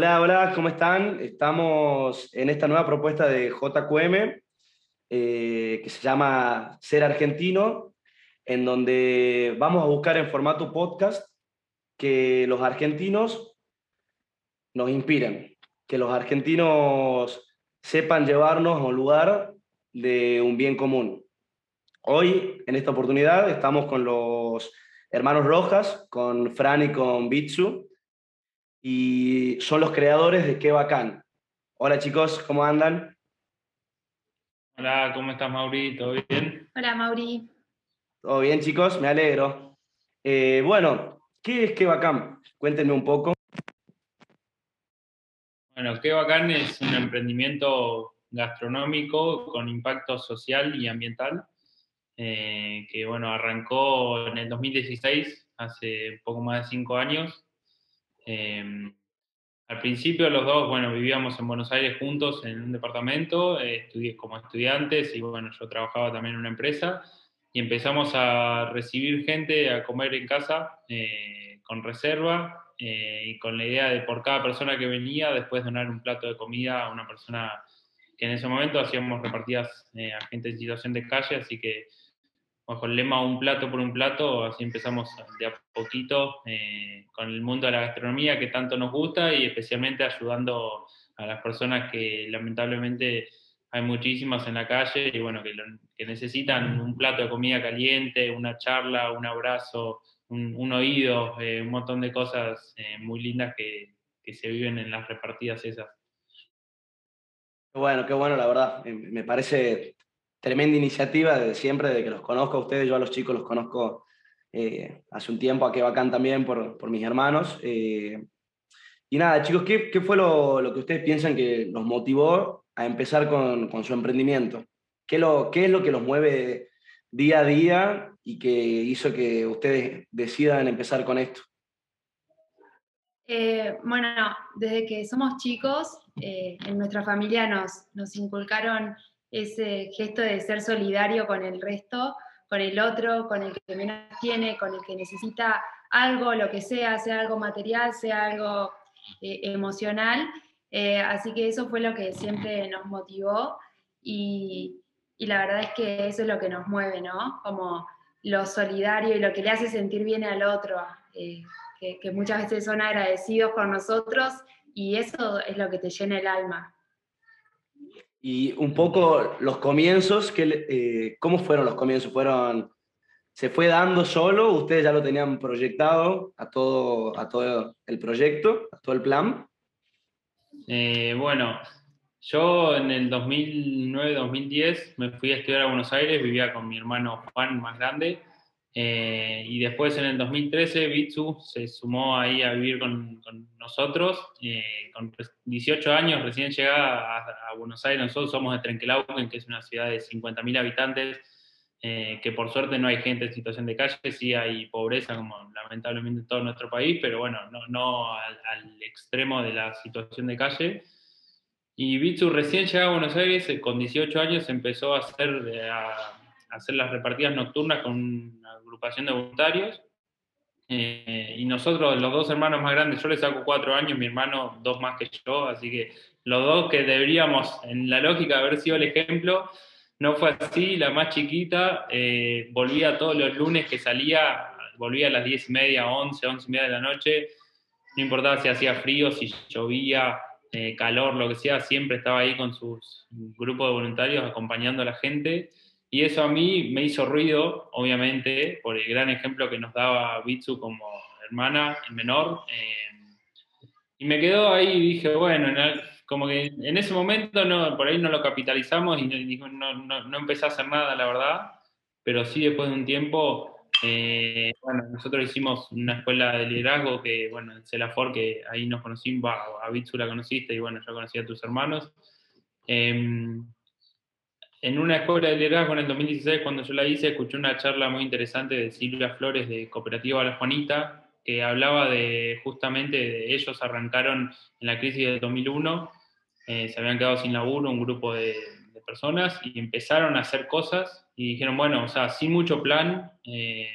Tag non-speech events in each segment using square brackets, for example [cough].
Hola, hola, ¿cómo están? Estamos en esta nueva propuesta de JQM eh, que se llama Ser Argentino, en donde vamos a buscar en formato podcast que los argentinos nos inspiren, que los argentinos sepan llevarnos a un lugar de un bien común. Hoy, en esta oportunidad, estamos con los hermanos Rojas, con Fran y con Bitsu, y son los creadores de Qué Bacán. Hola chicos, ¿cómo andan? Hola, ¿cómo estás Mauri? ¿Todo bien? Hola Mauri. ¿Todo bien chicos? Me alegro. Eh, bueno, ¿qué es Qué Bacán? Cuéntenme un poco. Bueno, Qué Bacán es un emprendimiento gastronómico con impacto social y ambiental eh, que bueno, arrancó en el 2016, hace poco más de cinco años, Em, al principio los dos, bueno, vivíamos en Buenos Aires juntos en un departamento, eh, estudié como estudiantes y bueno, yo trabajaba también en una empresa y empezamos a recibir gente a comer en casa eh, con reserva eh, y con la idea de por cada persona que venía después donar un plato de comida a una persona que en ese momento hacíamos repartidas a gente en situación de calle, así que bajo el lema un plato por un plato, así empezamos de a poquito eh, con el mundo de la gastronomía que tanto nos gusta y especialmente ayudando a las personas que lamentablemente hay muchísimas en la calle y bueno, que, necesitan un plato de comida caliente, una charla, un abrazo, un, oído, eh, un montón de cosas eh, muy lindas que, que se viven en las repartidas esas. Bueno, qué bueno, la verdad. Me parece tremenda iniciativa de siempre, de que los conozco a ustedes, yo a los chicos los conozco eh, hace un tiempo, a que bacán también por, por mis hermanos. Eh, y nada, chicos, ¿qué, qué fue lo, lo, que ustedes piensan que los motivó a empezar con, con su emprendimiento? ¿Qué, lo, ¿Qué es lo que los mueve día a día y que hizo que ustedes decidan empezar con esto? Eh, bueno, desde que somos chicos, en nuestra familia nos, nos inculcaron ese gesto de ser solidario con el resto, con el otro, con el que menos tiene, con el que necesita algo, lo que sea, sea algo material, sea algo eh, emocional. Eh, así que eso fue lo que siempre nos motivó y, y, la verdad es que eso es lo que nos mueve, ¿no? Como lo solidario y lo que le hace sentir bien al otro, eh, que, que muchas veces son agradecidos con nosotros y eso es lo que te llena el alma. Y un poco los comienzos, que, eh, ¿cómo fueron los comienzos? ¿Fueron, ¿Se fue dando solo? ¿Ustedes ya lo tenían proyectado a todo, a todo el proyecto, a todo el plan? Eh, bueno, yo en el 2009-2010 me fui a estudiar a Buenos Aires, vivía con mi hermano Juan más grande, eh, y después en el 2013 Bitsu se sumó ahí a vivir con, nosotros, eh, con 18 años recién llegada a, Buenos Aires, nosotros somos de Trenquelauquen, que es una ciudad de 50.000 habitantes, eh, que por suerte no hay gente en situación de calle, sí hay pobreza como lamentablemente en todo nuestro país, pero bueno, no, no al, al, extremo de la situación de calle. Y Bitsu recién llegado a Buenos Aires, con 18 años empezó a hacer... A, hacer las repartidas nocturnas con agrupación de voluntarios. Eh, y nosotros, los dos hermanos más grandes, yo le saco cuatro años, mi hermano dos más que yo, así que los dos que deberíamos, en la lógica, haber sido el ejemplo, no fue así. La más chiquita eh, volvía todos los lunes que salía, volvía a las diez y media, once, once y media de la noche, no importaba si hacía frío, si llovía, eh, calor, lo que sea, siempre estaba ahí con sus grupos de voluntarios acompañando a la gente. Y eso a mí me hizo ruido, obviamente, por el gran ejemplo que nos daba Bitsu como hermana menor. Eh, y me quedó ahí y dije, bueno, como que en ese momento no, por ahí no lo capitalizamos y no, no, no, empecé a hacer nada, la verdad. Pero sí, después de un tiempo, eh, bueno, nosotros hicimos una escuela de liderazgo que, bueno, en Celafor, que ahí nos conocimos, a Bitsu la conociste y bueno, yo conocí a tus hermanos. Eh, en una escuela de liderazgo en el 2016, cuando yo la hice, escuché una charla muy interesante de Silvia Flores de Cooperativa La Juanita, que hablaba de justamente de ellos arrancaron en la crisis del 2001, eh, se habían quedado sin laburo un grupo de, personas y empezaron a hacer cosas y dijeron, bueno, o sea, sin mucho plan, eh,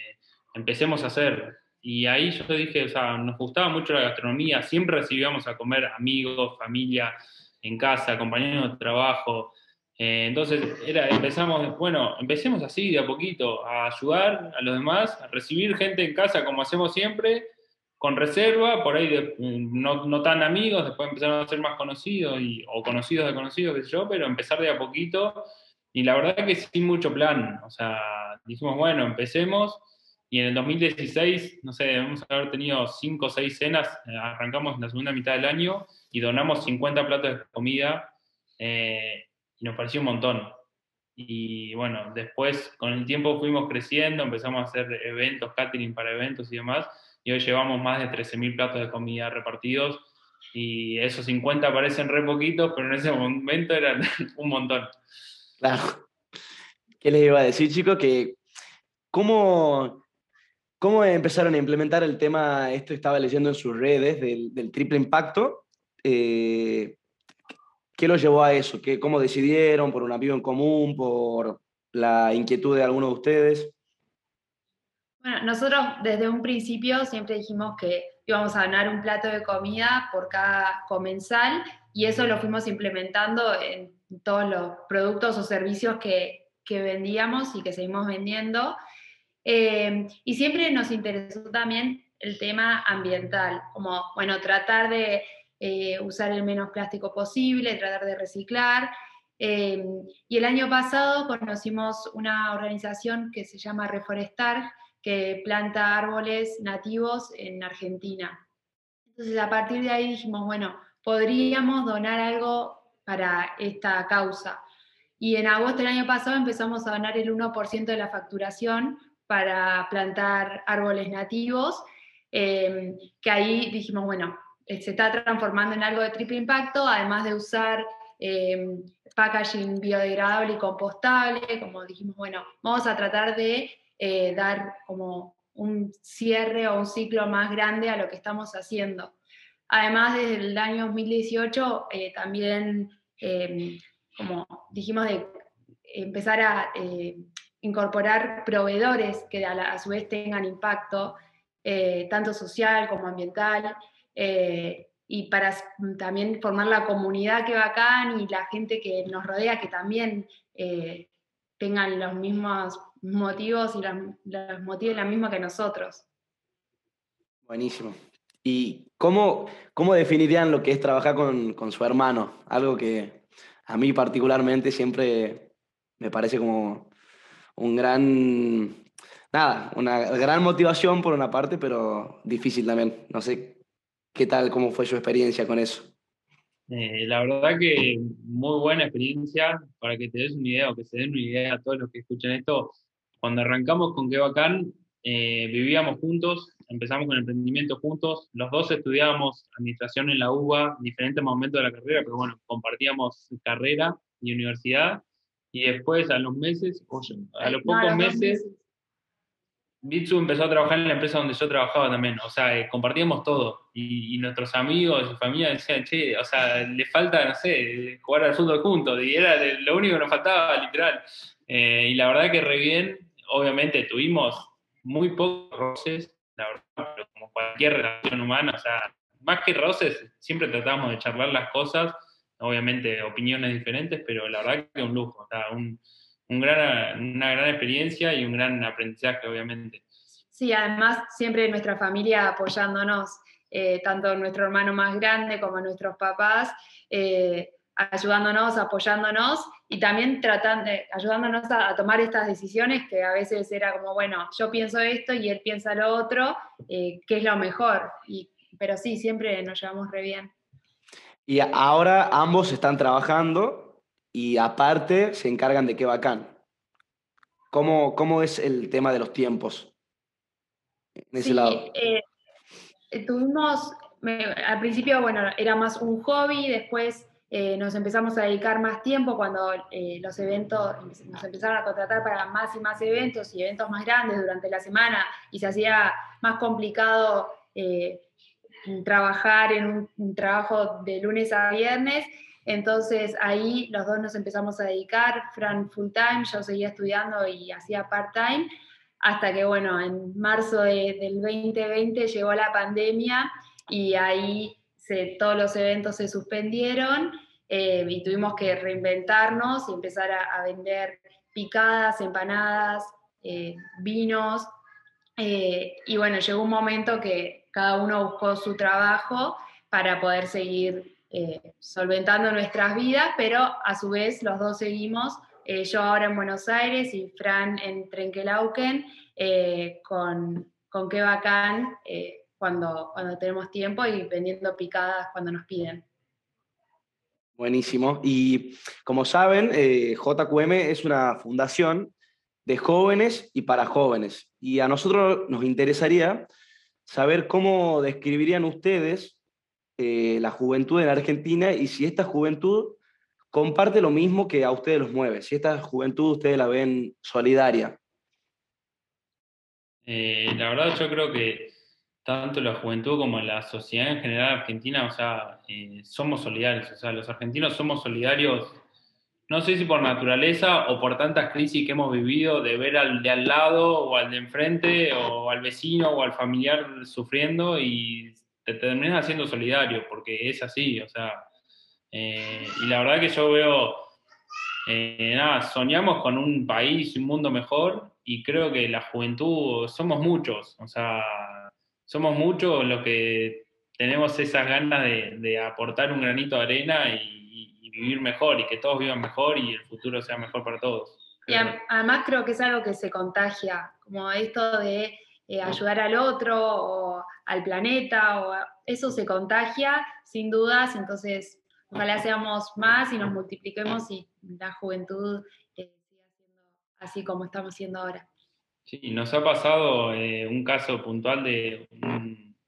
empecemos a hacer. y ahí yo dije, o sea, nos gustaba mucho la gastronomía, siempre recibíamos a comer amigos, familia en casa, compañeros de trabajo. Eh, entonces era, empezamos, bueno, empecemos así de a poquito, a ayudar a los demás, a recibir gente en casa como hacemos siempre, con reserva, por ahí no, no, tan amigos, después empezaron a ser más conocidos y, o conocidos de conocidos, pero empezar de a poquito. Y la verdad que sin mucho plan, o sea, dijimos, bueno, empecemos. Y en el 2016, no sé, debemos haber tenido cinco o seis cenas, eh, arrancamos en la segunda mitad del año y donamos 50 platos de comida eh, nos pareció un montón. Y bueno, después con el tiempo fuimos creciendo, empezamos a hacer eventos, catering para eventos y demás, y hoy llevamos más de 13.000 platos de comida repartidos y esos 50 parecen re poquitos, pero en ese momento eran [laughs] un montón. Claro. ¿Qué les iba a decir, chicos? Que cómo, cómo empezaron a implementar el tema, esto estaba leyendo en sus redes, del, triple impacto. Eh, ¿Qué los llevó a eso? ¿Qué, ¿Cómo decidieron? ¿Por un amigo en común? ¿Por la inquietud de alguno de ustedes? Bueno, nosotros desde un principio siempre dijimos que íbamos a ganar un plato de comida por cada comensal y eso lo fuimos implementando en todos los productos o servicios que, vendíamos y que seguimos vendiendo. Eh, y siempre nos interesó también el tema ambiental, como, bueno, tratar de eh, usar el menos plástico posible, tratar de reciclar. Eh, y el año pasado conocimos una organización que se llama Reforestar, que planta árboles nativos en Argentina. Entonces, a partir de ahí dijimos, bueno, podríamos donar algo para esta causa. Y en agosto del año pasado empezamos a donar el 1% de la facturación para plantar árboles nativos, eh, que ahí dijimos, bueno, se está transformando en algo de triple impacto, además de usar eh, packaging biodegradable y compostable, como dijimos, bueno, vamos a tratar de eh, dar como un cierre o un ciclo más grande a lo que estamos haciendo. Además, desde el año 2018 eh, también, como dijimos, de empezar a eh, incorporar proveedores que a, su vez tengan impacto, tanto social como ambiental, y para también formar la comunidad que acá y la gente que nos rodea que también tengan los mismos motivos y los, motivos la misma que nosotros. Buenísimo. ¿Y cómo, cómo definirían lo que es trabajar con, con, su hermano? Algo que a mí particularmente siempre me parece como un gran, nada, una gran motivación por una parte, pero difícil también. No sé qué tal, cómo fue su experiencia con eso. Eh, la verdad que muy buena experiencia, para que te des una idea o que se den una idea a todos los que escuchan esto, cuando arrancamos con Qué Bacán, eh, vivíamos juntos, empezamos con emprendimiento juntos, los dos estudiábamos administración en la UBA en diferentes momentos de la carrera, pero bueno, compartíamos carrera y universidad, y después a los meses, a los pocos meses, Bitsu empezó a trabajar en la empresa donde yo trabajaba también, o sea, eh, compartíamos todo, y, nuestros amigos y familia decían, che, o sea, le falta, no sé, jugar al fútbol juntos, y era lo único que nos faltaba, literal. Eh, y la verdad que re bien, obviamente tuvimos muy pocos roces, la verdad, pero como cualquier relación humana, o sea, más que roces, siempre tratamos de charlar las cosas, obviamente opiniones diferentes, pero la verdad que un lujo, o sea, un, un gran, una gran experiencia y un gran aprendizaje, obviamente. Sí, además siempre nuestra familia apoyándonos, eh, tanto nuestro hermano más grande como nuestros papás, eh, ayudándonos, apoyándonos y también tratando, ayudándonos a, tomar estas decisiones que a veces era como, bueno, yo pienso esto y él piensa lo otro, eh, que es lo mejor. Y, pero sí, siempre nos llevamos re bien. Y ahora ambos están trabajando y aparte se encargan de qué bacán. ¿Cómo, cómo es el tema de los tiempos en ese lado? Eh, tuvimos, al principio, bueno, era más un hobby, después eh, nos empezamos a dedicar más tiempo cuando eh, los eventos, nos empezaron a contratar para más y más eventos y eventos más grandes durante la semana y se hacía más complicado eh, trabajar en un, trabajo de lunes a viernes. Entonces ahí los dos nos empezamos a dedicar, Fran full time, yo seguía estudiando y hacía part time, hasta que, bueno, en marzo del 2020 llegó la pandemia y ahí todos los eventos se suspendieron eh, y tuvimos que reinventarnos y empezar a, vender picadas, empanadas, eh, vinos. Eh, y bueno, llegó un momento que cada uno buscó su trabajo para poder seguir solventando nuestras vidas, pero a su vez los dos seguimos eh, yo ahora en Buenos Aires y Fran en Trenquelauquen, eh, con, con qué bacán eh, cuando, cuando tenemos tiempo y vendiendo picadas cuando nos piden. Buenísimo. Y como saben, JQM es una fundación de jóvenes y para jóvenes. Y a nosotros nos interesaría saber cómo describirían ustedes la juventud en Argentina y si esta juventud comparte lo mismo que a ustedes los mueve. Si esta juventud ustedes la ven solidaria. Eh, la verdad yo creo que tanto la juventud como la sociedad en general argentina, o sea, eh, somos solidarios, o sea, los argentinos somos solidarios, no sé si por naturaleza o por tantas crisis que hemos vivido de ver al de al lado o al de enfrente o al vecino o al familiar sufriendo y te terminas haciendo solidario, porque es así, o sea, eh, y la verdad que yo veo, eh, nada, soñamos con un país, un mundo mejor y creo que la juventud somos muchos, o sea, somos muchos los que tenemos esas ganas de, aportar un granito de arena y, vivir mejor y que todos vivan mejor y el futuro sea mejor para todos. Y además creo que es algo que se contagia, como esto de eh, ayudar al otro o al planeta, o eso se contagia sin dudas, entonces Ojalá seamos más y nos multipliquemos y la juventud eh, siga siendo así como estamos siendo ahora. Sí, nos ha pasado eh, un caso puntual de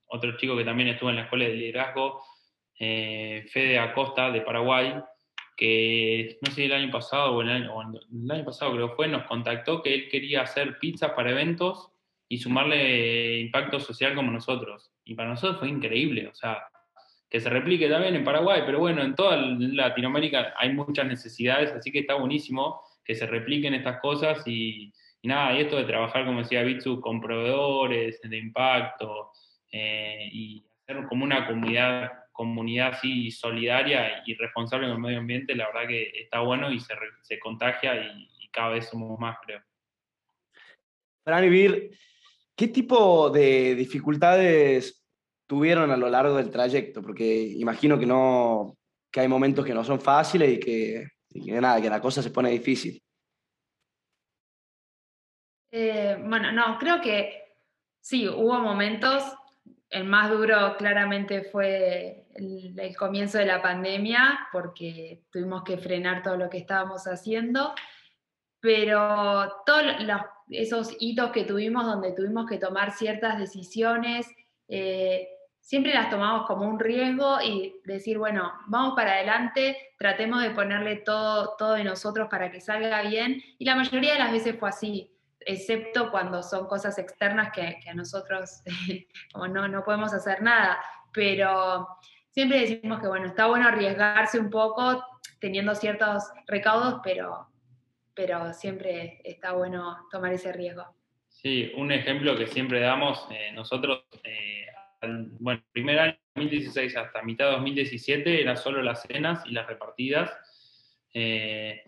otro chico que también estuvo en la escuela de liderazgo, eh, Fede Acosta de Paraguay, que no sé el año pasado o el año, el año pasado creo fue, nos contactó que él quería hacer pizzas para eventos y sumarle impacto social como nosotros. Y para nosotros fue increíble, o sea, que se replique también en Paraguay, pero bueno, en toda Latinoamérica hay muchas necesidades, así que está buenísimo que se repliquen estas cosas y, nada, y esto de trabajar, como decía Bitsu, con proveedores de impacto eh, y hacer como una comunidad, comunidad así solidaria y responsable con el medio ambiente, la verdad que está bueno y se, se contagia y, cada vez somos más, creo. Para vivir, ¿qué tipo de dificultades tuvieron a lo largo del trayecto? Porque imagino que, no, que hay momentos que no son fáciles y que, nada, que la cosa se pone difícil. Eh, bueno, no, creo que sí, hubo momentos. El más duro claramente fue el, comienzo de la pandemia, porque tuvimos que frenar todo lo que estábamos haciendo, pero todos esos hitos que tuvimos donde tuvimos que tomar ciertas decisiones, eh, siempre las tomamos como un riesgo y decir, bueno, vamos para adelante, tratemos de ponerle todo, todo de nosotros para que salga bien. Y la mayoría de las veces fue así, excepto cuando son cosas externas que, a nosotros [laughs] no, no podemos hacer nada. Pero siempre decimos que, bueno, está bueno arriesgarse un poco teniendo ciertos recaudos, pero, pero siempre está bueno tomar ese riesgo. Sí, un ejemplo que siempre damos, eh, nosotros eh, bueno, primer año 2016 hasta mitad de 2017 era solo las cenas y las repartidas. Eh,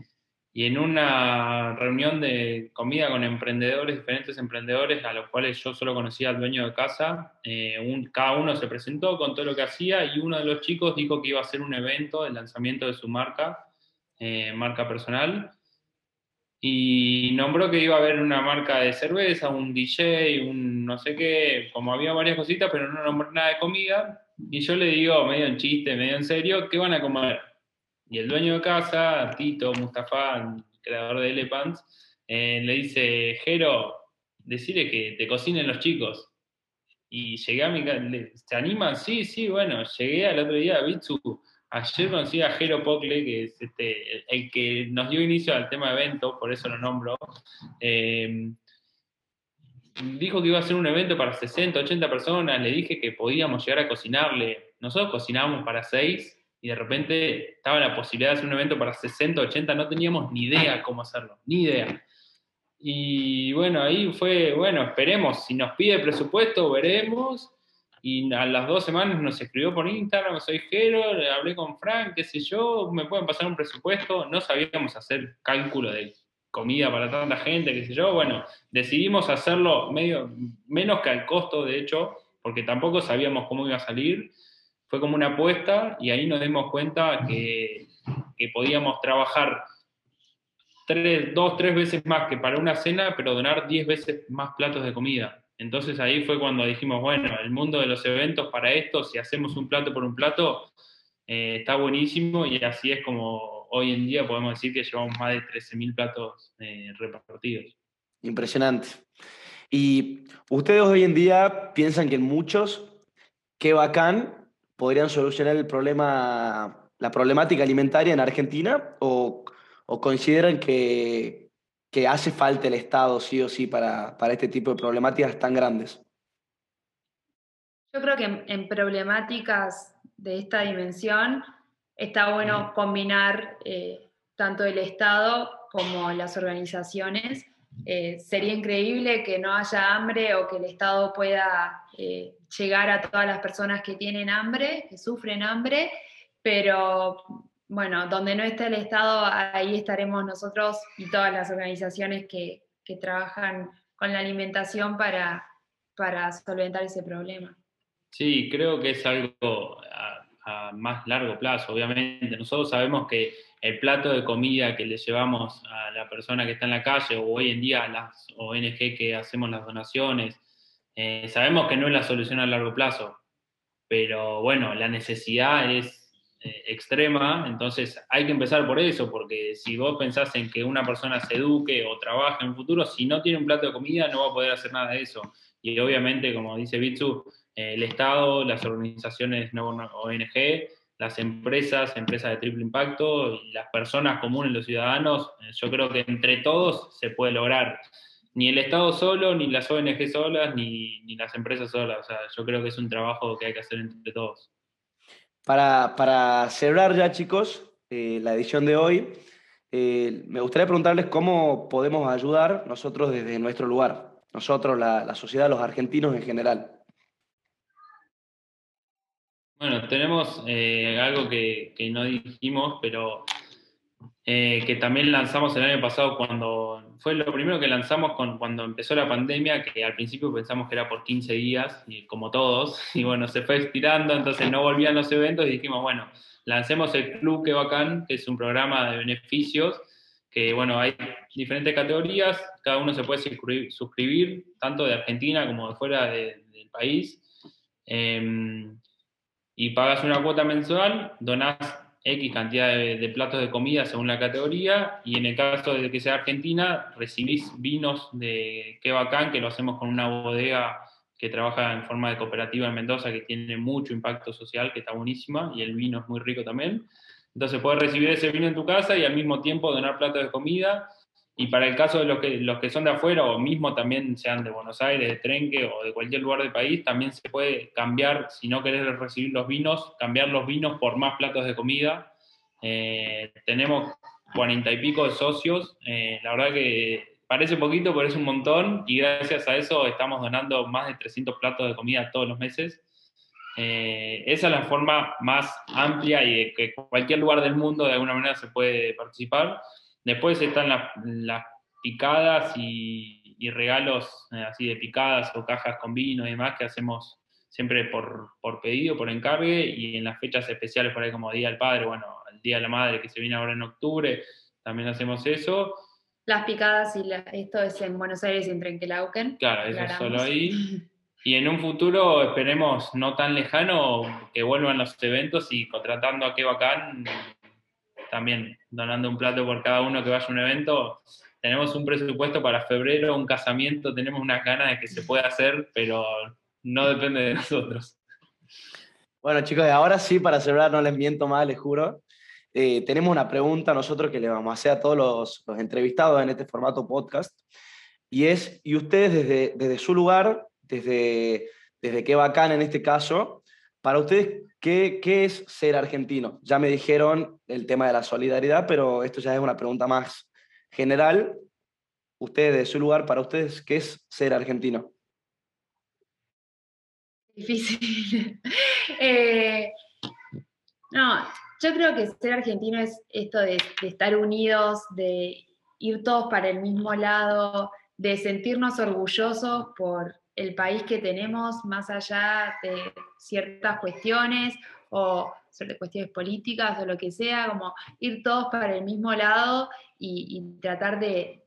y en una reunión de comida con emprendedores, diferentes emprendedores, a los cuales yo solo conocía al dueño de casa, eh, cada uno se presentó con todo lo que hacía y uno de los chicos dijo que iba a hacer un evento de lanzamiento de su marca, eh, marca personal, y nombró que iba a haber una marca de cerveza, un DJ, un no sé qué, como había varias cositas, pero no nombró nada de comida. Y yo le digo, medio en chiste, medio en serio, ¿qué van a comer? Y el dueño de casa, Tito Mustafa, creador de Elephants, eh, le dice, Jero, decirle que te cocinen los chicos. Y llegué a mi casa, ¿se animan? Sí, sí, bueno, llegué al otro día a Bitsu, Ayer conocí a Jero Pocle, que es este, el que nos dio inicio al tema de eventos, por eso lo nombro. Eh, dijo que iba a ser un evento para 60, 80 personas, le dije que podíamos llegar a cocinarle. Nosotros cocinábamos para 6 y de repente estaba la posibilidad de hacer un evento para 60, 80, no teníamos ni idea cómo hacerlo, ni idea. Y bueno, ahí fue, bueno, esperemos, si nos pide presupuesto, veremos. Y a las dos semanas nos escribió por Instagram, soy Jero, hablé con Frank, qué sé yo, me pueden pasar un presupuesto. No sabíamos hacer cálculo de comida para tanta gente, qué sé yo. Bueno, decidimos hacerlo medio, menos que al costo, de hecho, porque tampoco sabíamos cómo iba a salir. Fue como una apuesta y ahí nos dimos cuenta que, que podíamos trabajar tres, dos, tres veces más que para una cena, pero donar diez veces más platos de comida. Entonces ahí fue cuando dijimos, bueno, el mundo de los eventos para esto, si hacemos un plato por un plato, eh, está buenísimo y así es como hoy en día podemos decir que llevamos más de 13.000 platos eh, repartidos. Impresionante. Y ustedes hoy en día piensan que muchos, qué bacán, podrían solucionar el problema, la problemática alimentaria en Argentina o, o consideran que, que, hace falta el Estado sí o sí para, para este tipo de problemáticas tan grandes? Yo creo que en, problemáticas de esta dimensión está bueno combinar eh, tanto el Estado como las organizaciones eh, sería increíble que no haya hambre o que el Estado pueda eh, llegar a todas las personas que tienen hambre, que sufren hambre, pero bueno, donde no esté el Estado, ahí estaremos nosotros y todas las organizaciones que, trabajan con la alimentación para, para solventar ese problema. Sí, creo que es algo a más largo plazo, obviamente. Nosotros sabemos que el plato de comida que le llevamos a la persona que está en la calle o hoy en día a las ONG que hacemos las donaciones, eh, sabemos que no es la solución a largo plazo, pero bueno, la necesidad es extrema, entonces hay que empezar por eso, porque si vos pensás en que una persona se eduque o trabaje en un futuro, si no tiene un plato de comida no va a poder hacer nada de eso. Y obviamente, como dice Bitsu, eh, el Estado, las organizaciones no ONG, las empresas, empresas de triple impacto, las personas comunes, los ciudadanos, eh, yo creo que entre todos se puede lograr. Ni el Estado solo, ni las ONG solas, ni, ni las empresas solas. O sea, yo creo que es un trabajo que hay que hacer entre todos. Para, para cerrar ya, chicos, eh, la edición de hoy, eh, me gustaría preguntarles cómo podemos ayudar nosotros desde nuestro lugar, nosotros, la, la sociedad, los argentinos en general. Bueno, tenemos eh, algo que, no dijimos, pero eh, que también lanzamos el año pasado cuando fue lo primero que lanzamos con, cuando empezó la pandemia, que al principio pensamos que era por 15 días, y como todos, [laughs] y bueno, se fue estirando, entonces no volvían los eventos y dijimos, bueno, lancemos el Club Que Bacán, que es un programa de beneficios, que bueno, hay diferentes categorías, cada uno se puede suscribir, tanto de Argentina como de fuera del país. Em, y pagas una cuota mensual, donás X cantidad de, platos de comida según la categoría, y en el caso de que sea Argentina, recibís vinos de Qué Bacán, que lo hacemos con una bodega que trabaja en forma de cooperativa en Mendoza, que tiene mucho impacto social, que está buenísima, y el vino es muy rico también. Entonces puedes recibir ese vino en tu casa y al mismo tiempo donar platos de comida y para el caso de los que, los que son de afuera o mismo también sean de Buenos Aires, de Trenque o de cualquier lugar del país, también se puede cambiar, si no querés recibir los vinos, cambiar los vinos por más platos de comida. Eh, tenemos cuarenta y pico de socios, eh, la verdad que parece poquito, pero es un montón y gracias a eso estamos donando más de 300 platos de comida todos los meses. Eh, esa es la forma más amplia y que cualquier lugar del mundo de alguna manera se puede participar. Después están las, picadas y, regalos eh, así de picadas o cajas con vino y demás que hacemos siempre por, pedido, por encargue y en las fechas especiales por ahí como Día del Padre, bueno, el Día de la Madre que se viene ahora en octubre, también hacemos eso. Las picadas y esto es en Buenos Aires y en Trenquelauquen. Claro, eso es solo ahí. [laughs] Y en un futuro, esperemos no tan lejano, que vuelvan los eventos y contratando a Qué Bacán, también donando un plato por cada uno que vaya a un evento. Tenemos un presupuesto para febrero, un casamiento, tenemos unas ganas de que se pueda hacer, pero no depende de nosotros. Bueno, chicos, ahora sí, para cerrar, no les miento más, les juro. Eh, tenemos una pregunta nosotros que le vamos a hacer a todos los, los, entrevistados en este formato podcast. Y es, ¿y ustedes desde, desde su lugar, desde, desde qué bacán en este caso, para ustedes, ¿qué, ¿qué, es ser argentino? Ya me dijeron el tema de la solidaridad, pero esto ya es una pregunta más general. ustedes, de su lugar, para ustedes, ¿qué es ser argentino? Difícil. [laughs] Eh, no, yo creo que ser argentino es esto de, estar unidos, de ir todos para el mismo lado, de sentirnos orgullosos por el país que tenemos, más allá de ciertas cuestiones o sobre cuestiones políticas o lo que sea, como ir todos para el mismo lado y, tratar de,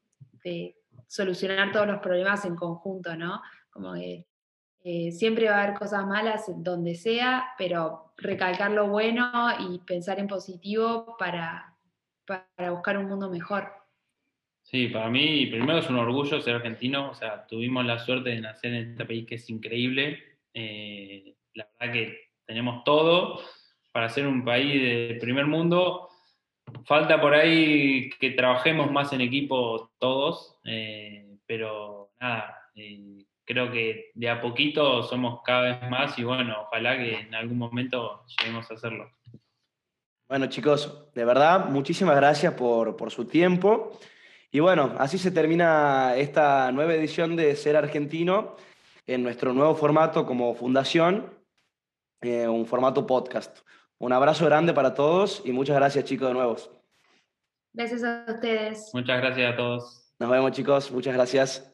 solucionar todos los problemas en conjunto, ¿no? Como que eh, siempre va a haber cosas malas donde sea, pero recalcar lo bueno y pensar en positivo para, para buscar un mundo mejor. Sí, para mí primero es un orgullo ser argentino, o sea, tuvimos la suerte de nacer en este país que es increíble, eh, la verdad que tenemos todo para ser un país de primer mundo, falta por ahí que trabajemos más en equipo todos, eh, pero nada, creo que de a poquito somos cada vez más y bueno, ojalá que en algún momento lleguemos a hacerlo. Bueno chicos, de verdad, muchísimas gracias por, su tiempo. Y bueno, así se termina esta nueva edición de Ser Argentino en nuestro nuevo formato como fundación, eh, un formato podcast. Un abrazo grande para todos y muchas gracias chicos de nuevo. Gracias a ustedes. Muchas gracias a todos. Nos vemos chicos, muchas gracias.